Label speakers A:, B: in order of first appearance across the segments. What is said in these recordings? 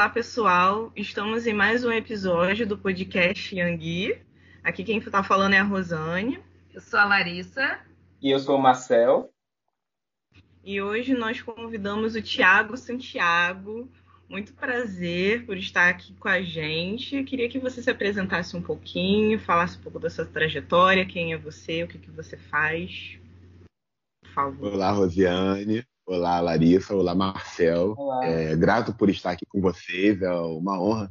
A: Olá, pessoal. Estamos em mais um episódio do podcast Yangui. Aqui quem está falando é a Rosane.
B: Eu sou a Larissa.
C: E eu sou o Marcel.
A: E hoje nós convidamos o Tiago Santiago. Muito prazer por estar aqui com a gente. Eu queria que você se apresentasse um pouquinho, falasse um pouco da sua trajetória, quem é você, o que, que você faz.
D: Por favor. Olá, Rosiane. Olá, Larissa. Olá, Marcel.
C: Olá.
D: É, grato por estar aqui com vocês. É uma honra.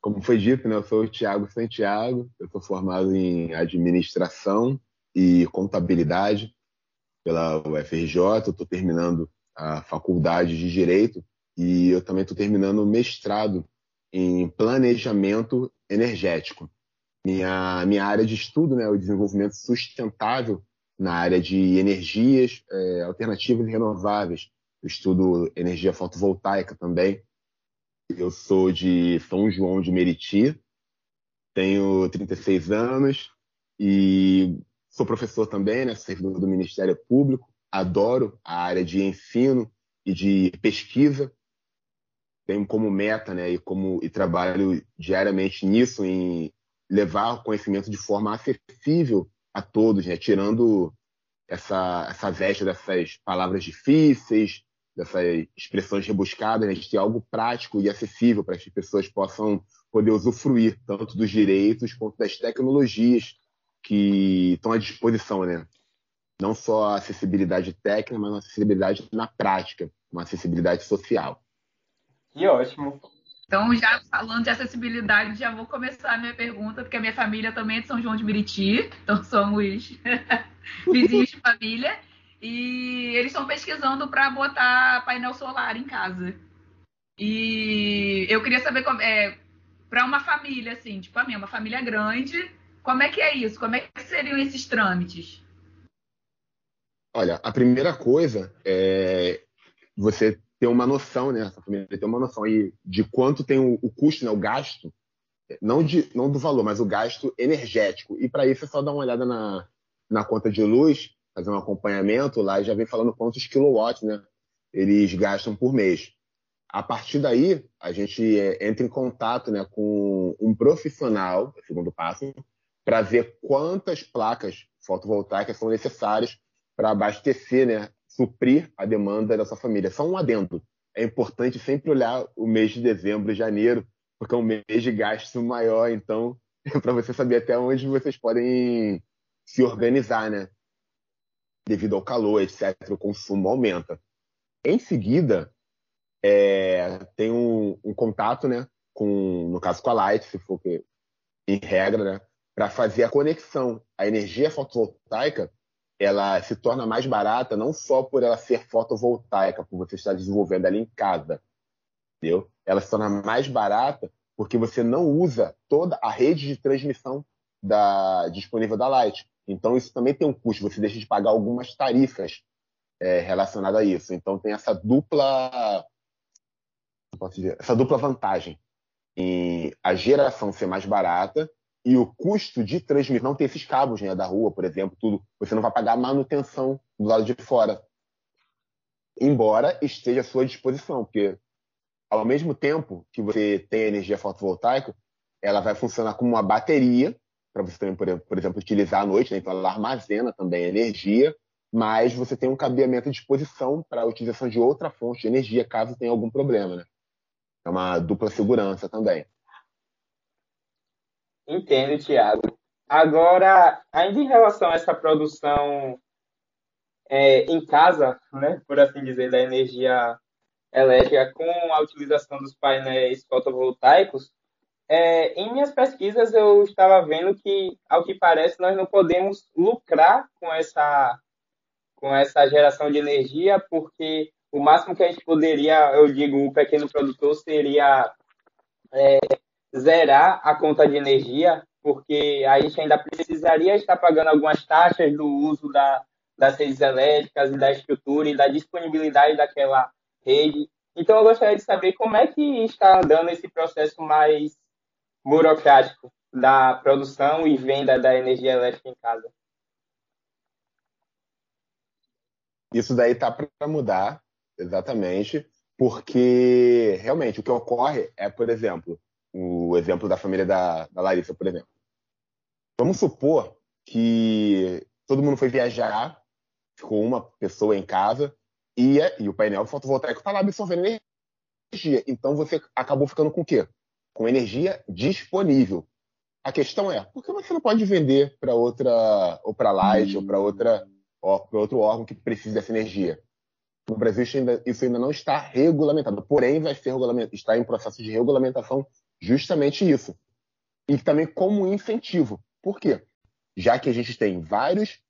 D: Como foi dito, né, eu sou o Tiago Santiago. Eu sou formado em administração e contabilidade pela UFRJ. Estou terminando a faculdade de Direito e eu também estou terminando o mestrado em planejamento energético. Minha, minha área de estudo né, é o desenvolvimento sustentável na área de energias é, alternativas e renováveis. Eu estudo energia fotovoltaica também. Eu sou de São João de Meriti, tenho 36 anos e Sou professor também, né? Servidor do Ministério Público. Adoro a área de ensino e de pesquisa. Tenho como meta, né? E como e trabalho diariamente nisso em levar o conhecimento de forma acessível a todos, né? Tirando essa essa veste dessas palavras difíceis, dessas expressões rebuscadas, né? de ter algo prático e acessível para que as pessoas possam poder usufruir tanto dos direitos quanto das tecnologias que estão à disposição, né? Não só a acessibilidade técnica, mas a acessibilidade na prática, uma acessibilidade social.
C: Que ótimo.
B: Então, já falando de acessibilidade, já vou começar a minha pergunta, porque a minha família também é de São João de Meriti, então somos vizinhos de família, e eles estão pesquisando para botar painel solar em casa. E eu queria saber como é para uma família assim, tipo a minha, uma família grande, como é que é isso? Como é que seriam esses trâmites?
D: Olha, a primeira coisa é você ter uma noção, né? Essa família ter uma noção aí de quanto tem o, o custo, né? O gasto, não, de, não do valor, mas o gasto energético. E para isso é só dar uma olhada na, na conta de luz, fazer um acompanhamento lá e já vem falando quantos quilowatts, né? Eles gastam por mês. A partir daí, a gente é, entra em contato né, com um profissional, segundo passo, para ver quantas placas fotovoltaicas são necessárias para abastecer, né, suprir a demanda da sua família. Só um adendo. É importante sempre olhar o mês de dezembro e janeiro, porque é um mês de gasto maior, então, para você saber até onde vocês podem se organizar, né? Devido ao calor, etc., o consumo aumenta. Em seguida, é, tem um, um, contato, né, com, no caso com a Light, se for que, em regra, né, para fazer a conexão. A energia fotovoltaica ela se torna mais barata não só por ela ser fotovoltaica, por você estar desenvolvendo ela em casa, entendeu? Ela se torna mais barata porque você não usa toda a rede de transmissão da, disponível da Light. Então isso também tem um custo, você deixa de pagar algumas tarifas é, relacionadas a isso. Então tem essa dupla, dizer, essa dupla vantagem em a geração ser mais barata e o custo de transmissão, não ter esses cabos né, da rua, por exemplo, tudo, você não vai pagar manutenção do lado de fora. Embora esteja à sua disposição, porque ao mesmo tempo que você tem energia fotovoltaica, ela vai funcionar como uma bateria, para você também, por exemplo, utilizar à noite, né? então ela armazena também energia, mas você tem um cabeamento à disposição para a utilização de outra fonte de energia, caso tenha algum problema. Né? É uma dupla segurança também.
C: Entendo, Tiago. Agora, ainda em relação a essa produção é, em casa, né, por assim dizer, da energia elétrica com a utilização dos painéis fotovoltaicos, é, em minhas pesquisas eu estava vendo que, ao que parece, nós não podemos lucrar com essa, com essa geração de energia, porque o máximo que a gente poderia, eu digo, o pequeno produtor seria é, zerar a conta de energia, porque a gente ainda precisaria estar pagando algumas taxas do uso da, das redes elétricas e da estrutura e da disponibilidade daquela rede. Então, eu gostaria de saber como é que está andando esse processo mais burocrático da produção e venda da energia elétrica em casa.
D: Isso daí tá para mudar, exatamente. Porque, realmente, o que ocorre é, por exemplo, o exemplo da família da, da Larissa, por exemplo. Vamos supor que todo mundo foi viajar, ficou uma pessoa em casa e, e o painel fotovoltaico está lá absorvendo energia. Então você acabou ficando com o quê? Com energia disponível. A questão é, por que você não pode vender para outra, ou para Light, ou para outra, para outro órgão que precisa dessa energia? No Brasil isso ainda, isso ainda não está regulamentado, porém vai ser está em processo de regulamentação justamente isso. E também como incentivo. Por quê? Já que a gente tem vários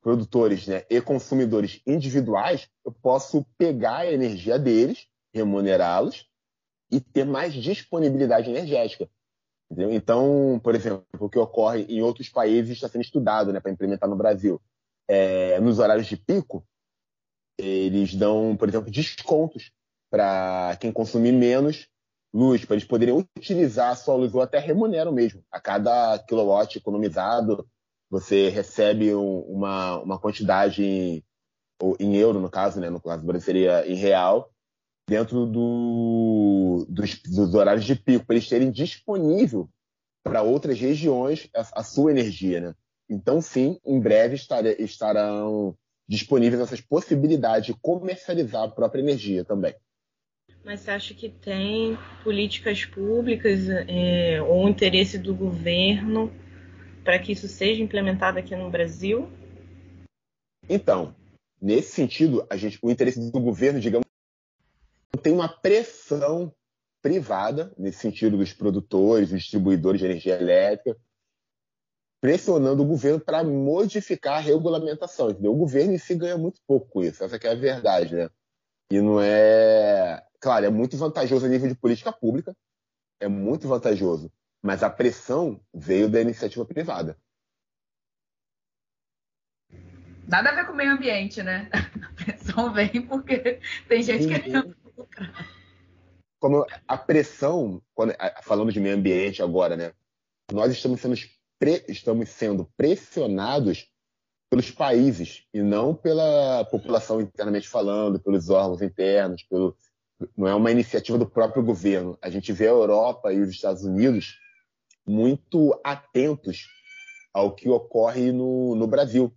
D: produtores né, e consumidores individuais, eu posso pegar a energia deles, remunerá-los e ter mais disponibilidade energética. Entendeu? Então, por exemplo, o que ocorre em outros países está sendo estudado né, para implementar no Brasil. É, nos horários de pico, eles dão, por exemplo, descontos para quem consumir menos luz, para eles poderem utilizar a sua luz ou até remuneram mesmo. A cada kilowatt economizado, você recebe um, uma, uma quantidade em, em, euro, no caso, né? no caso do Brasil seria em real, dentro do, dos, dos, horários de pico, para eles terem disponível para outras regiões a, a, sua energia. Né? Então, sim, em breve estarão disponíveis essas possibilidades de comercializar a própria energia também.
A: Mas você acha que tem políticas públicas é, ou interesse do governo para que isso seja implementado aqui no Brasil?
D: Então, nesse sentido, a gente, o interesse do governo, digamos, tem uma pressão privada, nesse sentido dos produtores, dos distribuidores de energia elétrica, pressionando o governo para modificar a regulamentação. Entendeu? O governo em si ganha muito pouco com isso, essa é a verdade, né? E não é. Claro, é muito vantajoso a nível de política pública, é muito vantajoso, mas a pressão veio da iniciativa privada.
B: Nada a ver com o meio ambiente, né? A pressão vem porque tem gente uhum. querendo
D: Como a pressão, quando, falando de meio ambiente agora, né? Nós estamos sendo estamos sendo pressionados pelos países e não pela população internamente falando, pelos órgãos internos, pelo, não é uma iniciativa do próprio governo. A gente vê a Europa e os Estados Unidos muito atentos ao que ocorre no, no Brasil.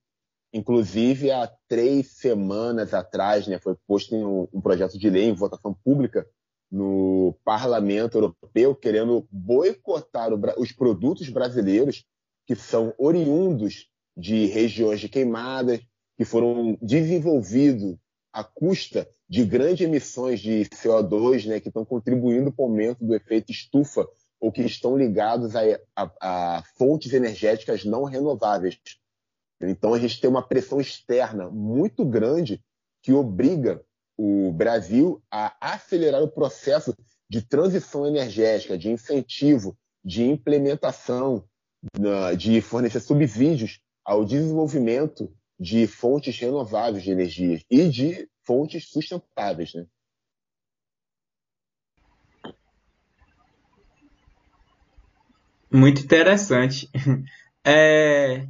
D: Inclusive, há três semanas atrás, né, foi posto um, um projeto de lei em votação pública no Parlamento Europeu querendo boicotar o, os produtos brasileiros que são oriundos de regiões de queimadas, que foram desenvolvidos à custa de grandes emissões de CO2, né, que estão contribuindo para o aumento do efeito estufa ou que estão ligados a, a, a fontes energéticas não renováveis. Então a gente tem uma pressão externa muito grande que obriga o Brasil a acelerar o processo de transição energética, de incentivo, de implementação de fornecer subsídios ao desenvolvimento de fontes renováveis de energia e de fontes sustentáveis. Né?
C: Muito interessante. É,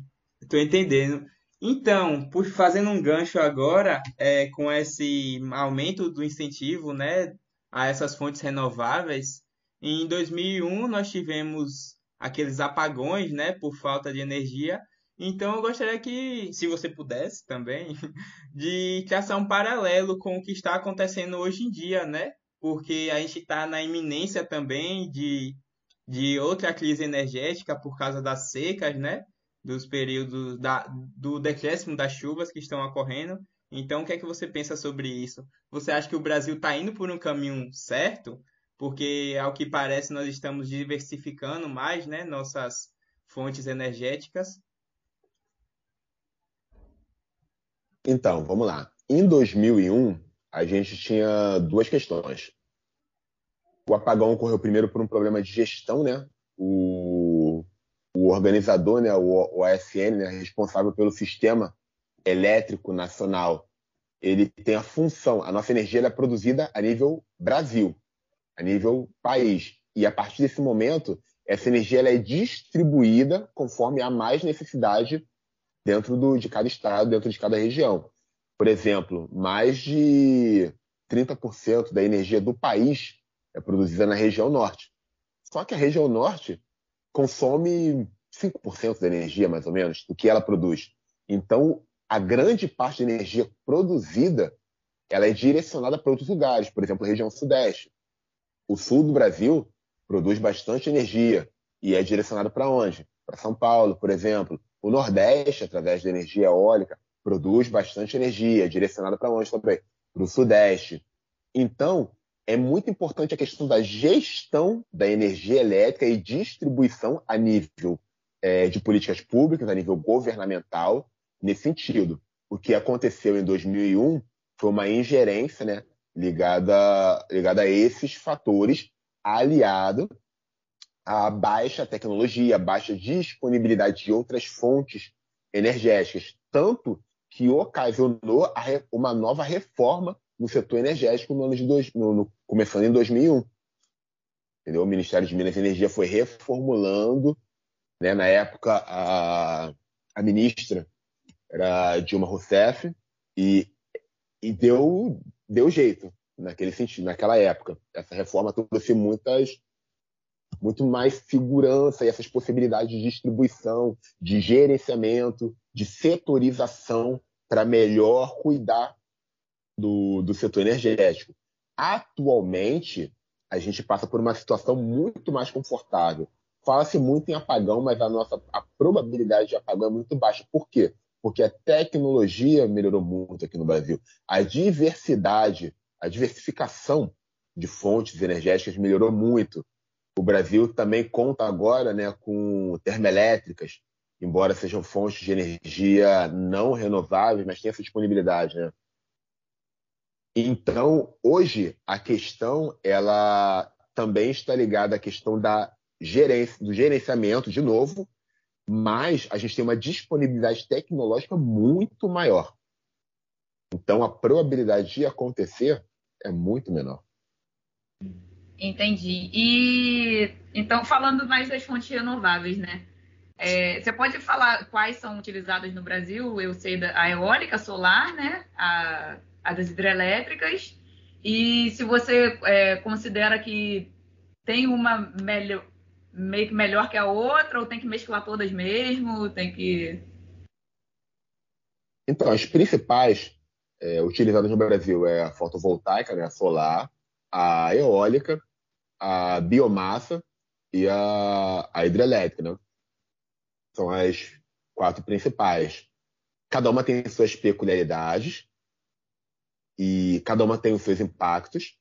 C: entendendo. Então, por fazendo um gancho agora, é, com esse aumento do incentivo né, a essas fontes renováveis, em 2001 nós tivemos aqueles apagões, né, por falta de energia. Então eu gostaria que, se você pudesse também, de traçar um paralelo com o que está acontecendo hoje em dia, né? Porque a gente está na iminência também de, de outra crise energética por causa das secas, né? Dos períodos da, do decréscimo das chuvas que estão ocorrendo. Então, o que é que você pensa sobre isso? Você acha que o Brasil está indo por um caminho certo? porque ao que parece nós estamos diversificando mais, né, nossas fontes energéticas.
D: Então, vamos lá. Em 2001, a gente tinha duas questões. O apagão ocorreu primeiro por um problema de gestão, né? O, o organizador, né, o, o né, responsável pelo sistema elétrico nacional, ele tem a função, a nossa energia é produzida a nível Brasil a nível país. E a partir desse momento, essa energia é distribuída conforme há mais necessidade dentro do, de cada estado, dentro de cada região. Por exemplo, mais de 30% da energia do país é produzida na região norte. Só que a região norte consome 5% da energia, mais ou menos, do que ela produz. Então, a grande parte da energia produzida ela é direcionada para outros lugares, por exemplo, a região sudeste. O sul do Brasil produz bastante energia e é direcionado para onde? Para São Paulo, por exemplo. O Nordeste, através da energia eólica, produz bastante energia, direcionada para onde também? Para o Sudeste. Então, é muito importante a questão da gestão da energia elétrica e distribuição a nível é, de políticas públicas, a nível governamental, nesse sentido. O que aconteceu em 2001 foi uma ingerência né, ligada, ligada a esses fatores, aliado à baixa tecnologia, baixa disponibilidade de outras fontes energéticas, tanto que ocasionou uma nova reforma no setor energético no ano de dois, no, no, começando em 2001. Entendeu? O Ministério de Minas e Energia foi reformulando, né? na época a, a ministra era Dilma Rousseff e, e deu, deu jeito naquele sentido, naquela época. Essa reforma trouxe muitas muito mais segurança e essas possibilidades de distribuição, de gerenciamento, de setorização para melhor cuidar do, do setor energético. Atualmente, a gente passa por uma situação muito mais confortável. Fala-se muito em apagão, mas a nossa a probabilidade de apagão é muito baixa. Por quê? Porque a tecnologia melhorou muito aqui no Brasil. A diversidade, a diversificação de fontes energéticas melhorou muito. O Brasil também conta agora né, com termoelétricas, embora sejam fontes de energia não renováveis, mas tem essa disponibilidade. Né? Então, hoje, a questão ela também está ligada à questão da gerência, do gerenciamento, de novo, mas a gente tem uma disponibilidade tecnológica muito maior. Então, a probabilidade de acontecer é muito menor.
B: Entendi. E então, falando mais das fontes renováveis, né? É, você pode falar quais são utilizadas no Brasil? Eu sei da a eólica, solar, né? A a das hidrelétricas. E se você é, considera que tem uma melhor, meio que melhor que a outra, ou tem que mesclar todas mesmo, tem que.
D: Então, as principais é, utilizadas no Brasil é a fotovoltaica, né, a solar, a eólica, a biomassa e a, a hidrelétrica. Né? São as quatro principais. Cada uma tem suas peculiaridades, e cada uma tem os seus impactos.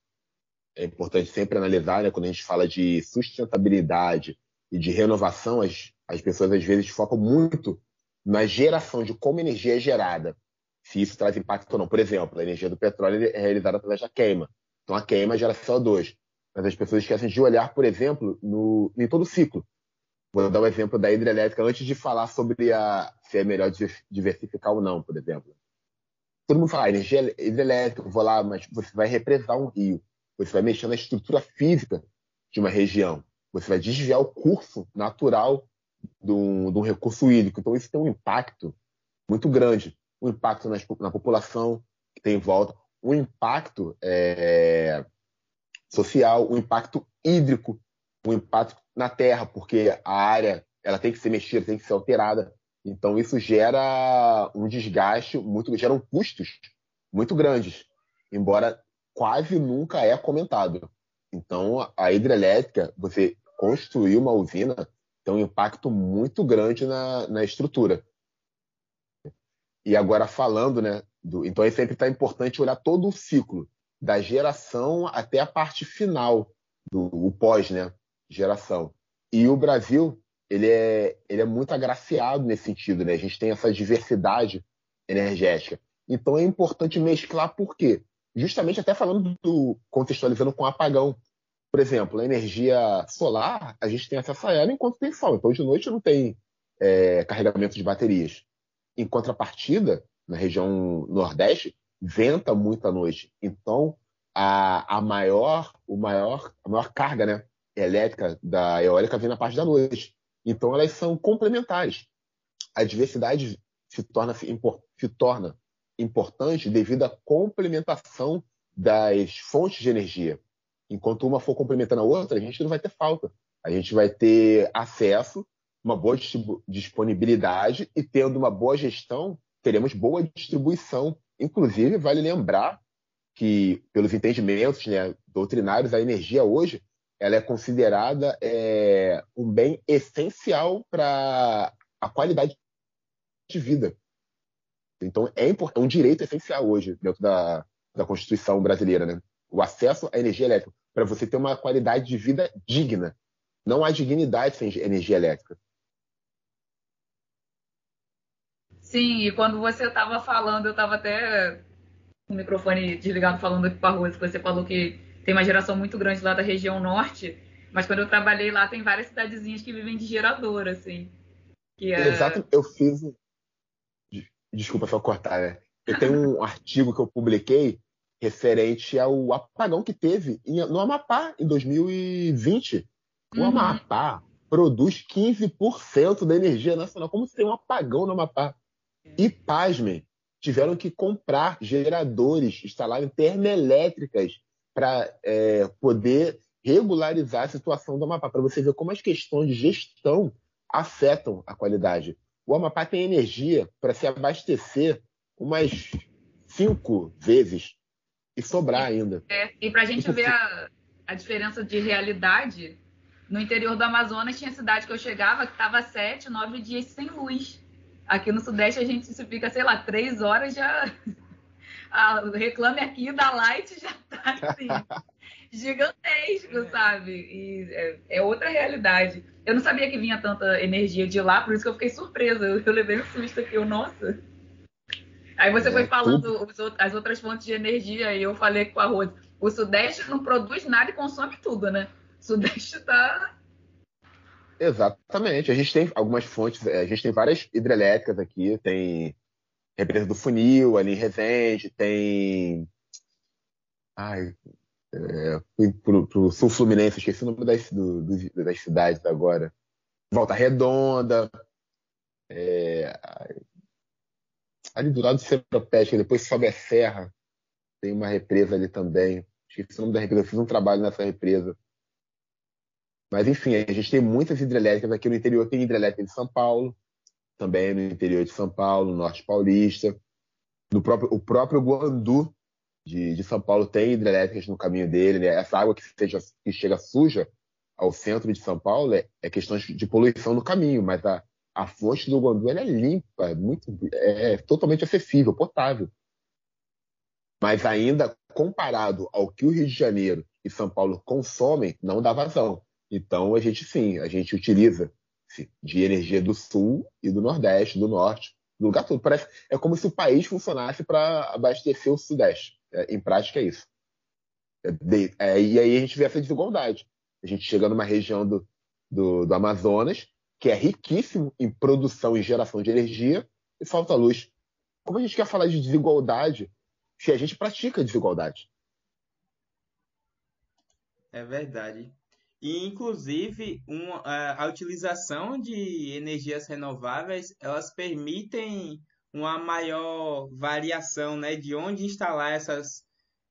D: É importante sempre analisar, né? quando a gente fala de sustentabilidade e de renovação, as, as pessoas às vezes focam muito na geração de como energia é gerada, se isso traz impacto ou não. Por exemplo, a energia do petróleo é realizada através da queima. Então a queima gera CO2. Mas as pessoas esquecem de olhar, por exemplo, no, em todo o ciclo. Vou dar o um exemplo da hidrelétrica antes de falar sobre a, se é melhor diversificar ou não, por exemplo todo mundo fala, ah, energia hidrelétrica, vou lá, mas você vai represar um rio, você vai mexer na estrutura física de uma região, você vai desviar o curso natural de um, de um recurso hídrico. Então, isso tem um impacto muito grande. Um impacto na, na população que tem em volta, um impacto é, social, um impacto hídrico, um impacto na terra, porque a área ela tem que ser mexida, tem que ser alterada. Então isso gera um desgaste muito, geram custos muito grandes, embora quase nunca é comentado. Então a hidrelétrica, você construir uma usina tem um impacto muito grande na, na estrutura. E agora falando, né, do, então é sempre está importante olhar todo o ciclo da geração até a parte final do o pós, né, geração. E o Brasil ele é, ele é muito agraciado nesse sentido, né? A gente tem essa diversidade energética. Então é importante mesclar por quê? Justamente até falando do contextualizando com apagão. Por exemplo, a energia solar, a gente tem acesso a ela enquanto tem sol. Então de noite não tem é, carregamento de baterias. Em contrapartida, na região nordeste, venta muito à noite. Então a, a maior, o maior, a maior carga, né, elétrica da eólica vem na parte da noite. Então, elas são complementares. A diversidade se torna, se torna importante devido à complementação das fontes de energia. Enquanto uma for complementando a outra, a gente não vai ter falta. A gente vai ter acesso, uma boa disponibilidade e tendo uma boa gestão, teremos boa distribuição. Inclusive, vale lembrar que, pelos entendimentos né, doutrinários, a energia hoje ela é considerada é, um bem essencial para a qualidade de vida. Então, é, é um direito essencial hoje dentro da, da Constituição brasileira, né? O acesso à energia elétrica, para você ter uma qualidade de vida digna. Não há dignidade sem energia elétrica.
B: Sim, e quando você estava falando, eu estava até com o microfone desligado falando aqui para a Rose, você falou que tem uma geração muito grande lá da região norte, mas quando eu trabalhei lá, tem várias cidadezinhas que vivem de gerador, assim.
D: Que é... Exato, eu fiz. Desculpa só cortar, né? Eu tenho um artigo que eu publiquei referente ao apagão que teve no Amapá em 2020. O uhum. Amapá produz 15% da energia nacional. Como se tem um apagão no Amapá? E, pasmem, tiveram que comprar geradores, instalarem termoelétricas para é, poder regularizar a situação do Amapá, para você ver como as questões de gestão afetam a qualidade. O Amapá tem energia para se abastecer umas cinco vezes e sobrar ainda.
B: É, e para a gente ver a, a diferença de realidade, no interior do Amazonas tinha cidade que eu chegava que estava sete, nove dias sem luz. Aqui no Sudeste a gente se fica, sei lá, três horas já. A, reclame aqui da Light já tá assim, gigantesco, sabe? E é, é, outra realidade. Eu não sabia que vinha tanta energia de lá, por isso que eu fiquei surpresa. Eu, eu levei um susto aqui, eu, nossa. Aí você é, foi falando os, as outras fontes de energia e eu falei com a Rose. O Sudeste não produz nada e consome tudo, né? O Sudeste está
D: Exatamente. A gente tem algumas fontes, a gente tem várias hidrelétricas aqui, tem represa do Funil, ali em Resende, tem. Ai, é, pro, pro sul fluminense, esqueci o nome das, do, das cidades agora. Volta Redonda, é, ali do lado do Seropédica, depois sobe a serra, tem uma represa ali também. Esqueci o nome da represa, eu fiz um trabalho nessa represa. Mas, enfim, a gente tem muitas hidrelétricas aqui no interior. Tem hidrelétrica de São Paulo, também no interior de São Paulo, no norte paulista. No próprio, o próprio Guandu de, de São Paulo tem hidrelétricas no caminho dele. Né? Essa água que, seja, que chega suja ao centro de São Paulo é, é questão de poluição no caminho, mas a, a fonte do Guandu é limpa, é, muito, é totalmente acessível, potável. Mas ainda comparado ao que o Rio de Janeiro e São Paulo consomem, não dá vazão. Então, a gente sim, a gente utiliza de energia do sul e do nordeste, do norte, do lugar todo. Parece, é como se o país funcionasse para abastecer o sudeste. É, em prática, é isso. É, de, é, e aí a gente vê essa desigualdade. A gente chega numa região do, do, do Amazonas que é riquíssimo em produção e geração de energia e falta luz. Como a gente quer falar de desigualdade se a gente pratica desigualdade?
C: É verdade. E, inclusive, um, a, a, utilização de energias renováveis, elas permitem uma maior variação né, de onde instalar essas,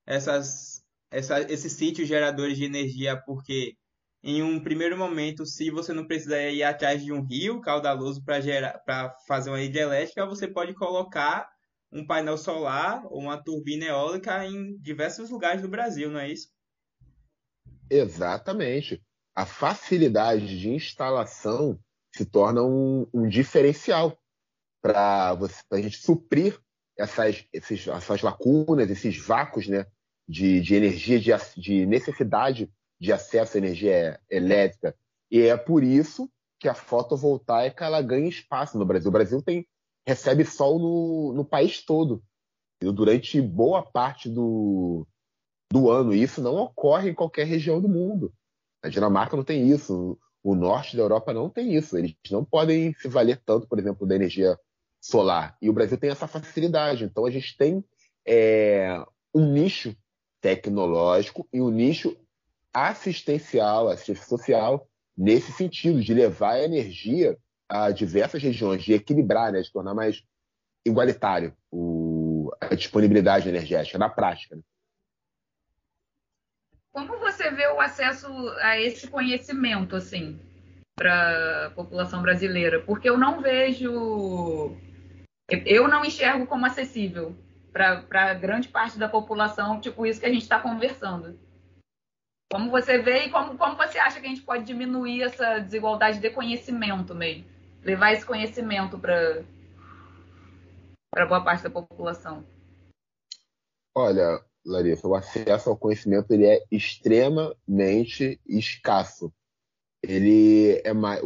C: essas, essa, esses sítios geradores de energia, porque em um primeiro momento, se você não precisa ir atrás de um rio caudaloso para fazer uma hidrelétrica, você pode colocar um painel solar ou uma turbina eólica em diversos lugares do Brasil, não é isso?
D: Exatamente. A facilidade de instalação se torna um, um diferencial para a gente suprir essas, esses, essas lacunas, esses vácuos né, de, de energia, de, de necessidade de acesso à energia elétrica. E é por isso que a fotovoltaica ela ganha espaço no Brasil. O Brasil tem, recebe sol no, no país todo, durante boa parte do, do ano. Isso não ocorre em qualquer região do mundo. A Dinamarca não tem isso. O norte da Europa não tem isso. Eles não podem se valer tanto, por exemplo, da energia solar. E o Brasil tem essa facilidade. Então a gente tem é, um nicho tecnológico e um nicho assistencial, assistência social, nesse sentido, de levar a energia a diversas regiões, de equilibrar, né, de tornar mais igualitário o, a disponibilidade energética na prática. Né?
B: Como você vê o acesso a esse conhecimento, assim, para a população brasileira? Porque eu não vejo, eu não enxergo como acessível para grande parte da população, tipo isso que a gente está conversando. Como você vê e como, como você acha que a gente pode diminuir essa desigualdade de conhecimento meio? Levar esse conhecimento para boa parte da população?
D: Olha, Larissa, o acesso ao conhecimento ele é extremamente escasso. Ele é mais,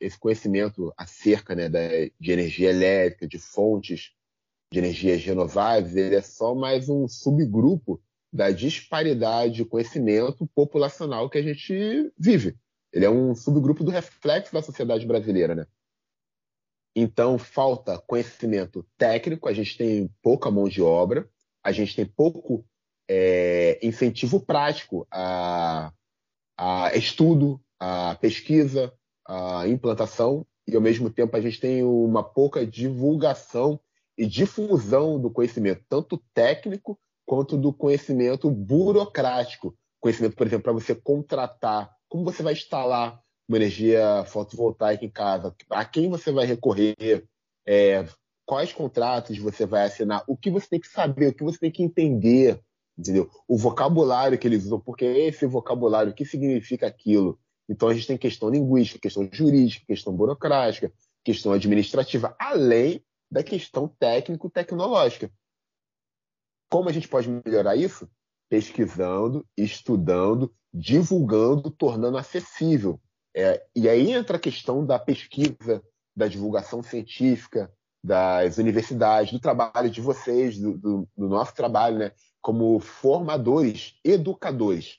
D: esse conhecimento acerca né, da, de energia elétrica, de fontes de energias renováveis, ele é só mais um subgrupo da disparidade de conhecimento populacional que a gente vive. Ele é um subgrupo do reflexo da sociedade brasileira, né? Então, falta conhecimento técnico, a gente tem pouca mão de obra, a gente tem pouco é, incentivo prático a, a estudo, a pesquisa, a implantação, e ao mesmo tempo a gente tem uma pouca divulgação e difusão do conhecimento, tanto técnico quanto do conhecimento burocrático. Conhecimento, por exemplo, para você contratar, como você vai instalar uma energia fotovoltaica em casa, a quem você vai recorrer, é, quais contratos você vai assinar, o que você tem que saber, o que você tem que entender, entendeu? O vocabulário que eles usam, porque esse vocabulário, o que significa aquilo. Então a gente tem questão linguística, questão jurídica, questão burocrática, questão administrativa, além da questão técnico-tecnológica. Como a gente pode melhorar isso? Pesquisando, estudando, divulgando, tornando acessível. É, e aí entra a questão da pesquisa, da divulgação científica, das universidades, do trabalho de vocês, do, do, do nosso trabalho, né? como formadores, educadores.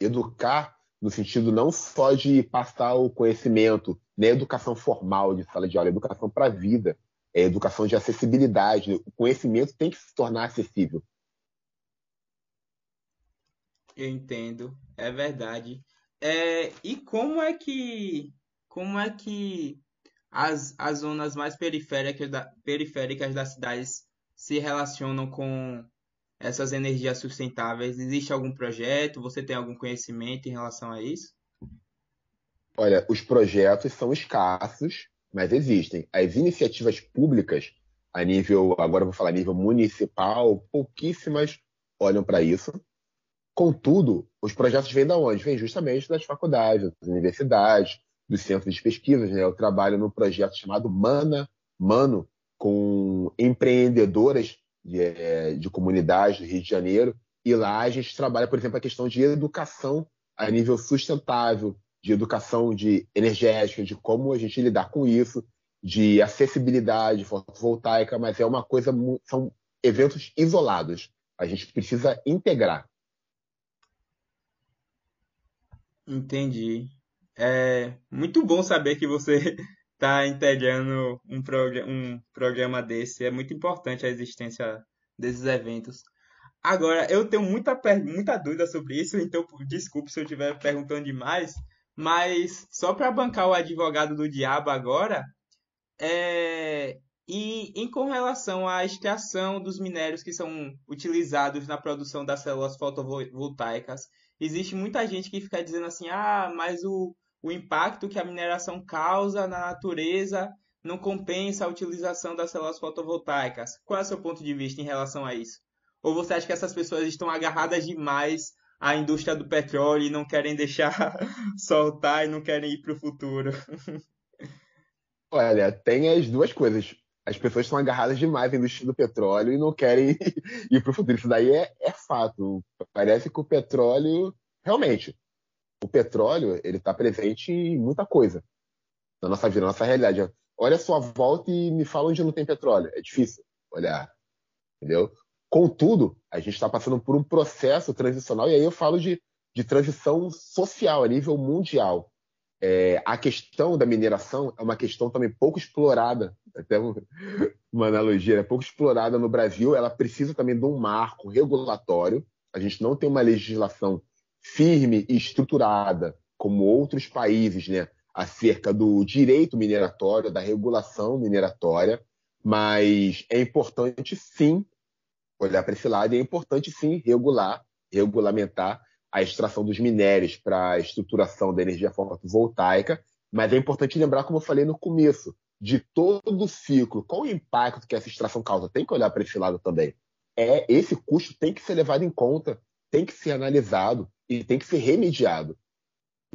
D: Educar no sentido não só de passar o conhecimento, nem educação formal de sala de aula, educação para a vida, é educação de acessibilidade. O conhecimento tem que se tornar acessível.
C: Eu entendo, é verdade. É, e como é que como é que as, as zonas mais periféricas, da, periféricas das cidades se relacionam com essas energias sustentáveis? Existe algum projeto? Você tem algum conhecimento em relação a isso?
D: Olha, os projetos são escassos, mas existem. As iniciativas públicas, a nível, agora vou falar a nível municipal, pouquíssimas olham para isso. Contudo, os projetos vêm da onde? Vêm justamente das faculdades, das universidades, dos centros de pesquisas. Né? Eu trabalho num projeto chamado Mana, Mano, com empreendedoras de, é, de comunidade do Rio de Janeiro. E lá a gente trabalha, por exemplo, a questão de educação a nível sustentável, de educação de energética, de como a gente lidar com isso, de acessibilidade fotovoltaica, mas é uma coisa, são eventos isolados. A gente precisa integrar.
C: Entendi. É muito bom saber que você está integrando um, prog um programa desse. É muito importante a existência desses eventos. Agora, eu tenho muita, muita dúvida sobre isso, então desculpe se eu estiver perguntando demais, mas só para bancar o advogado do diabo agora, é, e em com relação à extração dos minérios que são utilizados na produção das células fotovoltaicas, existe muita gente que fica dizendo assim: ah, mas o, o impacto que a mineração causa na natureza não compensa a utilização das células fotovoltaicas. Qual é o seu ponto de vista em relação a isso? Ou você acha que essas pessoas estão agarradas demais à indústria do petróleo e não querem deixar soltar e não querem ir para o futuro?
D: Olha, tem as duas coisas. As pessoas estão agarradas demais à indústria do petróleo e não querem ir para o futuro. Isso daí é, é fato. Parece que o petróleo, realmente, o petróleo ele está presente em muita coisa na nossa vida, na nossa realidade. Olha a sua volta e me fala onde não tem petróleo. É difícil olhar, entendeu? Contudo, a gente está passando por um processo transicional, e aí eu falo de, de transição social a nível mundial. É, a questão da mineração é uma questão também pouco explorada, até uma analogia, é pouco explorada no Brasil. Ela precisa também de um marco regulatório. A gente não tem uma legislação firme e estruturada, como outros países, né, acerca do direito mineratório, da regulação mineratória, mas é importante sim olhar para esse lado e é importante sim regular, regulamentar a extração dos minérios para a estruturação da energia fotovoltaica, mas é importante lembrar, como eu falei no começo, de todo o ciclo, qual o impacto que essa extração causa. Tem que olhar para esse lado também. É Esse custo tem que ser levado em conta, tem que ser analisado e tem que ser remediado.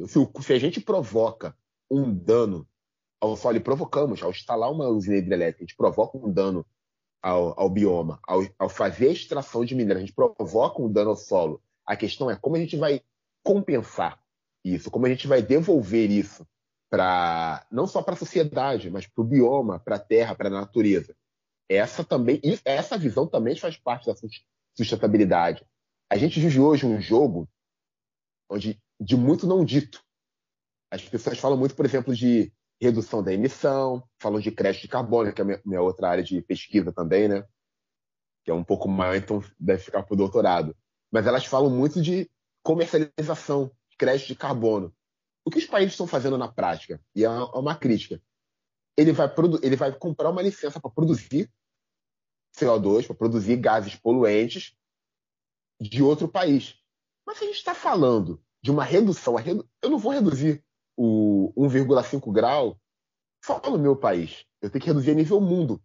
D: Se, se a gente provoca um dano ao solo, e provocamos, ao instalar uma usina hidrelétrica, a gente provoca um dano ao, ao bioma, ao, ao, fazer a extração de minério, a gente provoca um dano ao solo. A questão é como a gente vai compensar isso, como a gente vai devolver isso para não só para a sociedade, mas para o bioma, para a terra, para a natureza. Essa também, essa visão também faz parte da sustentabilidade. A gente vive hoje um jogo onde de muito não dito. As pessoas falam muito, por exemplo, de redução da emissão, falam de crédito de carbono, que é a minha, outra área de pesquisa também, né? Que é um pouco maior, então deve ficar para o doutorado. Mas elas falam muito de comercialização, crédito de carbono. O que os países estão fazendo na prática? E é uma crítica. Ele vai, ele vai comprar uma licença para produzir CO2, para produzir gases poluentes de outro país. Mas se a gente está falando de uma redução, eu não vou reduzir o 1,5 grau só no meu país. Eu tenho que reduzir a nível mundo.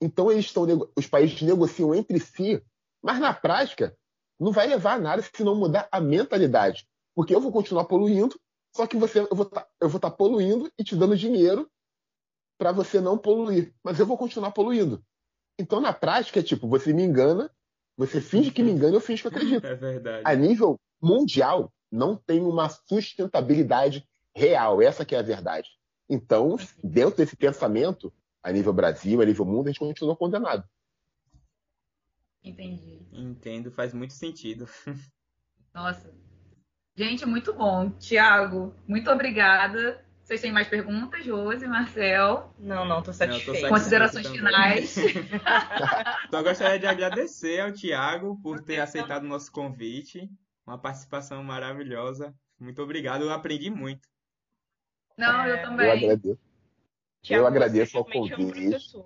D: Então eles estão, os países negociam entre si, mas na prática não vai levar a nada se não mudar a mentalidade. Porque eu vou continuar poluindo só que você, eu vou tá, estar tá poluindo e te dando dinheiro para você não poluir. Mas eu vou continuar poluindo. Então, na prática, é tipo, você me engana, você finge que me engana eu finge que eu acredito.
C: É verdade.
D: A nível mundial, não tem uma sustentabilidade real. Essa que é a verdade. Então, dentro desse pensamento, a nível Brasil, a nível mundo, a gente continua condenado.
B: Entendi.
C: Entendo, faz muito sentido.
B: Nossa, Gente, muito bom. Tiago, muito obrigada. Vocês têm mais perguntas, Rose, Marcel?
A: Não, não, tô satisfeito.
B: Considerações finais.
C: então, eu gostaria de agradecer ao Tiago por ter aceitado o nosso convite. Uma participação maravilhosa. Muito obrigado, eu aprendi muito.
B: Não, eu também.
D: Eu agradeço. Tiago, eu agradeço ao convite.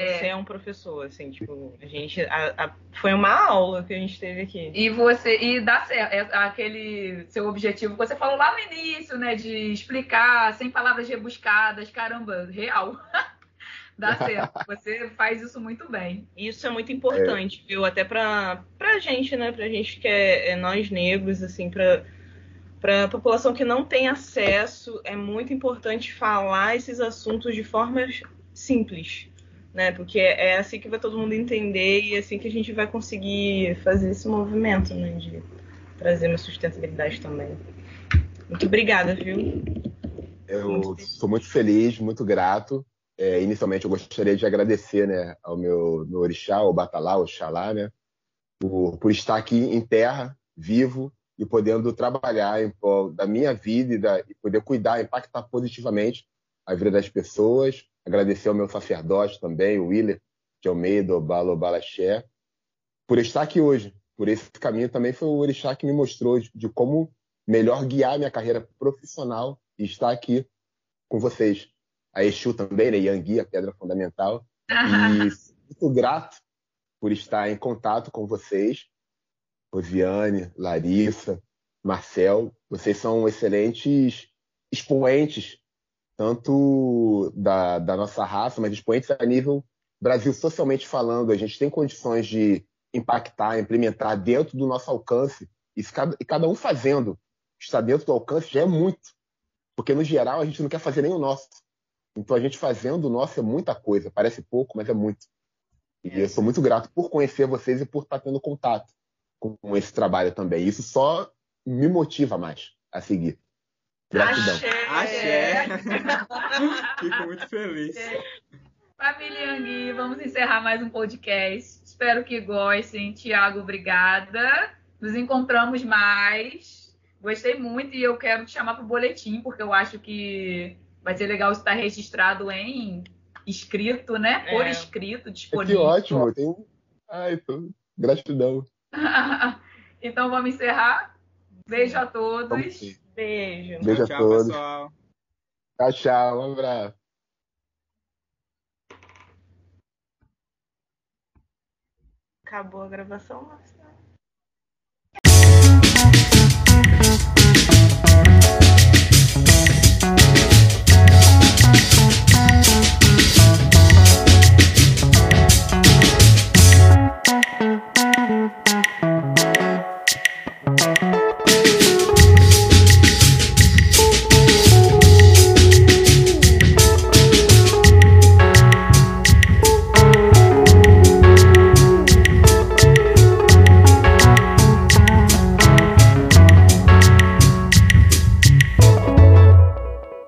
A: É. Você é um professor, assim, tipo, a gente. A, a, foi uma aula que a gente teve aqui.
B: E você. E dá certo. É aquele seu objetivo que você falou lá no início, né? De explicar sem palavras rebuscadas, caramba, real. dá certo. Você faz isso muito bem.
A: Isso é muito importante, é. viu? Até pra, pra gente, né? Pra gente que é, é nós negros, assim, pra para a população que não tem acesso, é muito importante falar esses assuntos de forma simples né? Porque é assim que vai todo mundo entender e é assim que a gente vai conseguir fazer esse movimento, né? De trazer uma sustentabilidade também. Muito obrigada, viu?
D: Eu sou muito feliz, muito grato. É, inicialmente, eu gostaria de agradecer né, ao meu, meu orixá, o Batalá, o Xalá, né, por, por estar aqui em terra, vivo e podendo trabalhar em prol da minha vida e, da, e poder cuidar, impactar positivamente a vida das pessoas, Agradecer ao meu sacerdote também, o Willer de Almeida, Obalo Balaxé, por estar aqui hoje. Por esse caminho também foi o orixá que me mostrou de, de como melhor guiar minha carreira profissional e estar aqui com vocês. A Exu também, né? Yangui, a pedra fundamental. E muito grato por estar em contato com vocês. Rosiane, Larissa, Marcel, vocês são excelentes expoentes tanto da, da nossa raça, mas expoentes a nível Brasil socialmente falando. A gente tem condições de impactar, implementar dentro do nosso alcance. E cada, e cada um fazendo está dentro do alcance já é muito. Porque, no geral, a gente não quer fazer nem o nosso. Então, a gente fazendo o nosso é muita coisa. Parece pouco, mas é muito. E eu sou muito grato por conhecer vocês e por estar tendo contato com esse trabalho também. Isso só me motiva mais a seguir. Gratidão.
C: Axé. Axé. Fico muito feliz.
B: Família Yangui, vamos encerrar mais um podcast. Espero que gostem. Tiago, obrigada. Nos encontramos mais. Gostei muito e eu quero te chamar para o boletim, porque eu acho que vai ser legal estar registrado em escrito, né? Por é. escrito, disponível.
D: Que ótimo. Tenho... Ai, tô... Gratidão.
B: então vamos encerrar. Beijo a todos.
A: Beijo.
D: Beijo
C: tchau,
D: a todos.
C: Pessoal.
D: Tchau, tchau. Um abraço.
A: Acabou a gravação, Marcelo? Tchau.